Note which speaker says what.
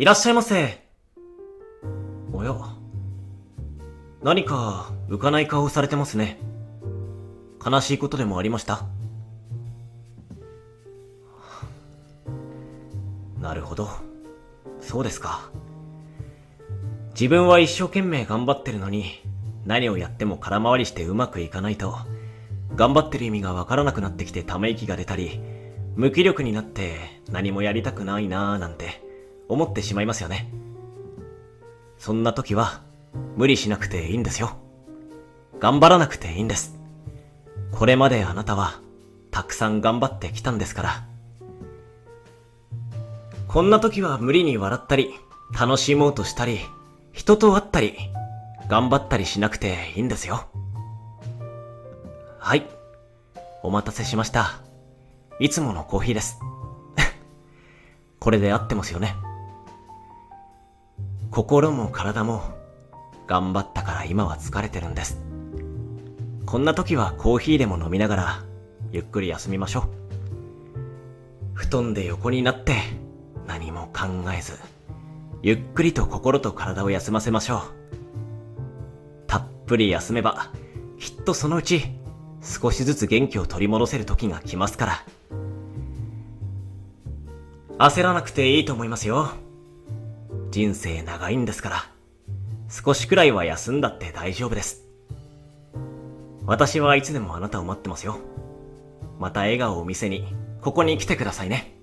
Speaker 1: いらっしゃいませ。おや。何か浮かない顔をされてますね。悲しいことでもありました？なるほど。そうですか。自分は一生懸命頑張ってるのに、何をやっても空回りしてうまくいかないと、頑張ってる意味がわからなくなってきてため息が出たり、無気力になって何もやりたくないなーなんて思ってしまいますよね。そんな時は無理しなくていいんですよ。頑張らなくていいんです。これまであなたはたくさん頑張ってきたんですから。こんな時は無理に笑ったり、楽しもうとしたり、人と会ったり、頑張ったりしなくていいんですよ。はい。お待たせしました。いつものコーヒーです。これで合ってますよね。心も体も頑張ったから今は疲れてるんです。こんな時はコーヒーでも飲みながらゆっくり休みましょう。布団で横になって何も考えず、ゆっくりと心と体を休ませましょう。たっぷり休めば、きっとそのうち少しずつ元気を取り戻せる時が来ますから。焦らなくていいと思いますよ。人生長いんですから、少しくらいは休んだって大丈夫です。私はいつでもあなたを待ってますよ。また笑顔を見せに、ここに来てくださいね。